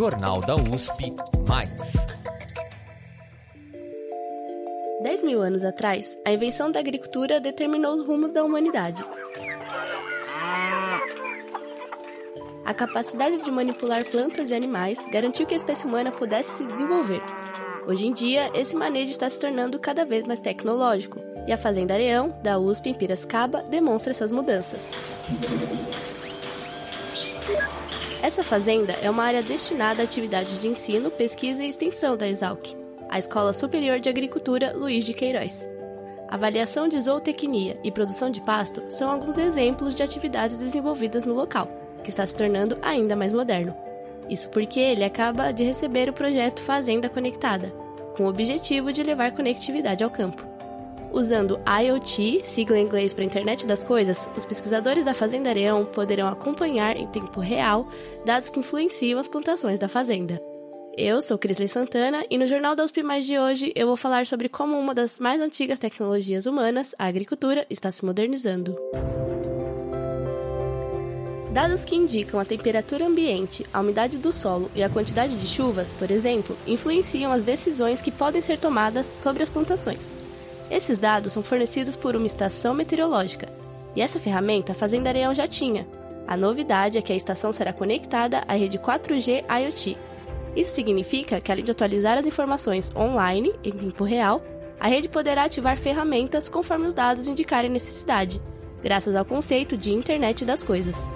Jornal da USP Mais. 10 mil anos atrás, a invenção da agricultura determinou os rumos da humanidade. A capacidade de manipular plantas e animais garantiu que a espécie humana pudesse se desenvolver. Hoje em dia, esse manejo está se tornando cada vez mais tecnológico, e a Fazenda Areão, da USP em Piracicaba, demonstra essas mudanças. Essa fazenda é uma área destinada a atividades de ensino, pesquisa e extensão da Exalc, a Escola Superior de Agricultura Luiz de Queiroz. Avaliação de zootecnia e produção de pasto são alguns exemplos de atividades desenvolvidas no local, que está se tornando ainda mais moderno. Isso porque ele acaba de receber o projeto Fazenda Conectada, com o objetivo de levar conectividade ao campo. Usando IoT, sigla em inglês para Internet das Coisas, os pesquisadores da Fazenda Areão poderão acompanhar em tempo real dados que influenciam as plantações da fazenda. Eu sou Crisley Santana e no Jornal da USP Mais de hoje eu vou falar sobre como uma das mais antigas tecnologias humanas, a agricultura, está se modernizando. Dados que indicam a temperatura ambiente, a umidade do solo e a quantidade de chuvas, por exemplo, influenciam as decisões que podem ser tomadas sobre as plantações. Esses dados são fornecidos por uma estação meteorológica, e essa ferramenta a Fazenda Areão já tinha. A novidade é que a estação será conectada à rede 4G IoT. Isso significa que, além de atualizar as informações online, em tempo real, a rede poderá ativar ferramentas conforme os dados indicarem necessidade, graças ao conceito de Internet das Coisas.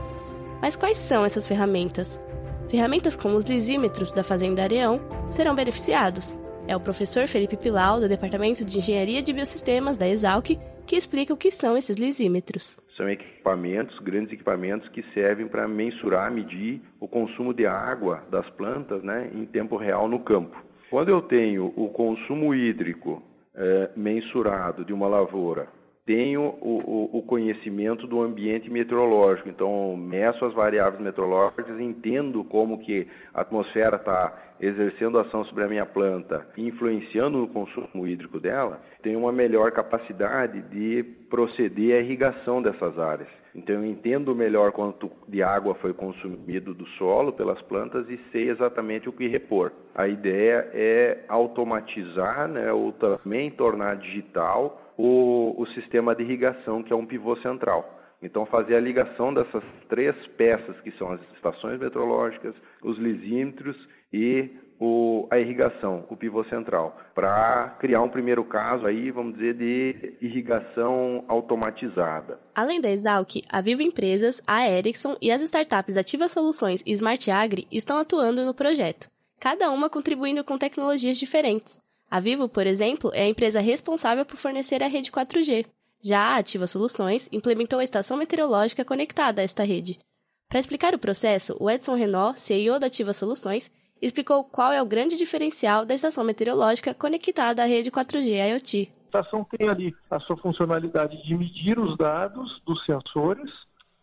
Mas quais são essas ferramentas? Ferramentas como os lisímetros da Fazenda Areão serão beneficiados. É o professor Felipe Pilau, do Departamento de Engenharia de Biosistemas da Exalc, que explica o que são esses lisímetros. São equipamentos, grandes equipamentos que servem para mensurar, medir o consumo de água das plantas né, em tempo real no campo. Quando eu tenho o consumo hídrico é, mensurado de uma lavoura tenho o, o, o, conhecimento do ambiente meteorológico, então meço as variáveis meteorológicas, entendo como que a atmosfera está exercendo ação sobre a minha planta, influenciando no consumo hídrico dela, tenho uma melhor capacidade de proceder à irrigação dessas áreas. Então eu entendo melhor quanto de água foi consumido do solo pelas plantas e sei exatamente o que repor. A ideia é automatizar, né, ou também tornar digital o, o sistema de irrigação, que é um pivô central. Então, fazer a ligação dessas três peças, que são as estações meteorológicas, os lisímetros e o, a irrigação, o pivô central, para criar um primeiro caso aí, vamos dizer, de irrigação automatizada. Além da Exalc, a Vivo Empresas, a Ericsson e as startups Ativa Soluções e Smart Agri estão atuando no projeto, cada uma contribuindo com tecnologias diferentes. A Vivo, por exemplo, é a empresa responsável por fornecer a rede 4G. Já a Ativa Soluções implementou a estação meteorológica conectada a esta rede. Para explicar o processo, o Edson Renault, CEO da Ativa Soluções, explicou qual é o grande diferencial da estação meteorológica conectada à rede 4G IoT. A estação tem ali a sua funcionalidade de medir os dados dos sensores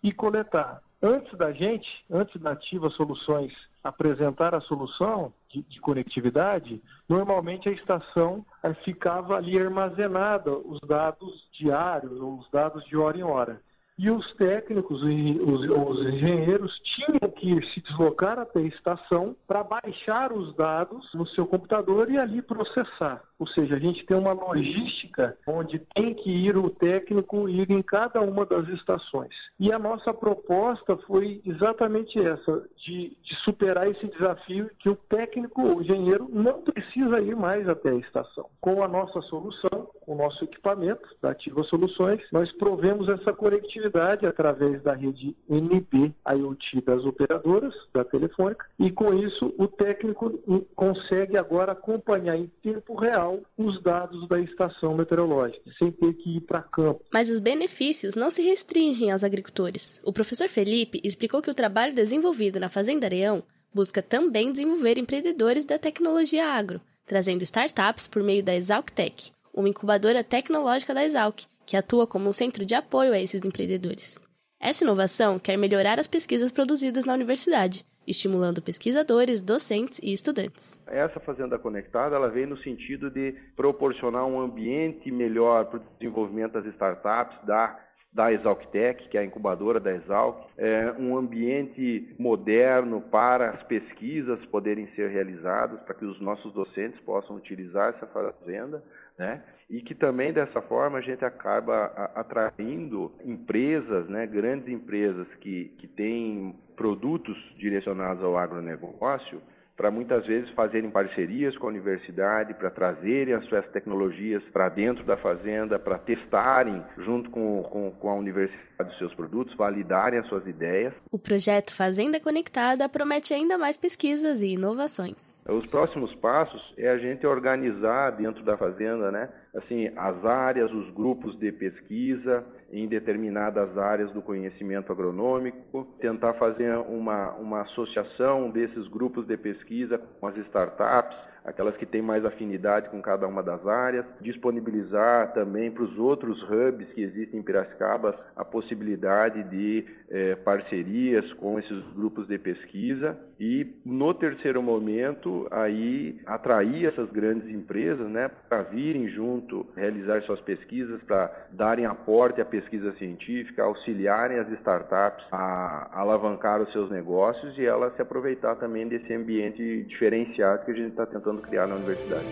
e coletar. Antes da gente, antes da Ativa Soluções apresentar a solução de, de, conectividade, normalmente a estação eh, ficava ali armazenada os dados diários ou os dados de hora em hora. E os técnicos e os, os engenheiros tinham que se deslocar até a estação para baixar os dados no seu computador e ali processar. Ou seja, a gente tem uma logística onde tem que ir o técnico ir em cada uma das estações. E a nossa proposta foi exatamente essa, de, de superar esse desafio que o técnico, o engenheiro, não precisa ir mais até a estação. Com a nossa solução, com o nosso equipamento da Ativa Soluções, nós provemos essa conectividade através da rede NB IoT das operadoras, da telefônica, e com isso o técnico consegue agora acompanhar em tempo real os dados da estação meteorológica, sem ter que ir para campo. Mas os benefícios não se restringem aos agricultores. O professor Felipe explicou que o trabalho desenvolvido na Fazenda Areão busca também desenvolver empreendedores da tecnologia agro, trazendo startups por meio da ExalcTech, uma incubadora tecnológica da Exalc, que atua como um centro de apoio a esses empreendedores. Essa inovação quer melhorar as pesquisas produzidas na universidade, estimulando pesquisadores, docentes e estudantes. Essa Fazenda Conectada ela veio no sentido de proporcionar um ambiente melhor para o desenvolvimento das startups, dar da Exalctec, que é a incubadora da Exalc, é um ambiente moderno para as pesquisas poderem ser realizadas, para que os nossos docentes possam utilizar essa fazenda, né? E que também dessa forma a gente acaba atraindo empresas, né, grandes empresas que, que têm produtos direcionados ao agronegócio, para muitas vezes fazerem parcerias com a universidade, para trazerem as suas tecnologias para dentro da fazenda, para testarem junto com, com, com a universidade os seus produtos, validarem as suas ideias. O projeto Fazenda Conectada promete ainda mais pesquisas e inovações. Os próximos passos é a gente organizar dentro da fazenda, né, assim, as áreas, os grupos de pesquisa em determinadas áreas do conhecimento agronômico, tentar fazer uma, uma associação desses grupos de pesquisa com as startups, aquelas que têm mais afinidade com cada uma das áreas, disponibilizar também para os outros hubs que existem em Piracicaba a possibilidade de eh, parcerias com esses grupos de pesquisa. E no terceiro momento aí atrair essas grandes empresas, né, para virem junto realizar suas pesquisas, para darem aporte à pesquisa científica, auxiliarem as startups a alavancar os seus negócios e elas se aproveitar também desse ambiente diferenciado que a gente está tentando tentando criar na universidade.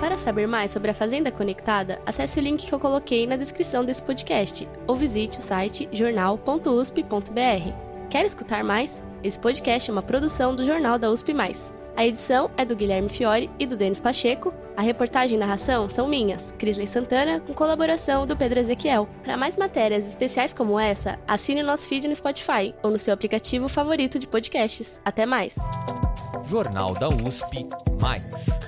Para saber mais sobre a Fazenda Conectada, acesse o link que eu coloquei na descrição desse podcast ou visite o site jornal.usp.br. Quer escutar mais? Esse podcast é uma produção do Jornal da USP. A edição é do Guilherme Fiore e do Denis Pacheco. A reportagem e narração são minhas, Crisley Santana, com colaboração do Pedro Ezequiel. Para mais matérias especiais como essa, assine nosso feed no Spotify ou no seu aplicativo favorito de podcasts. Até mais! Jornal da USP Mais.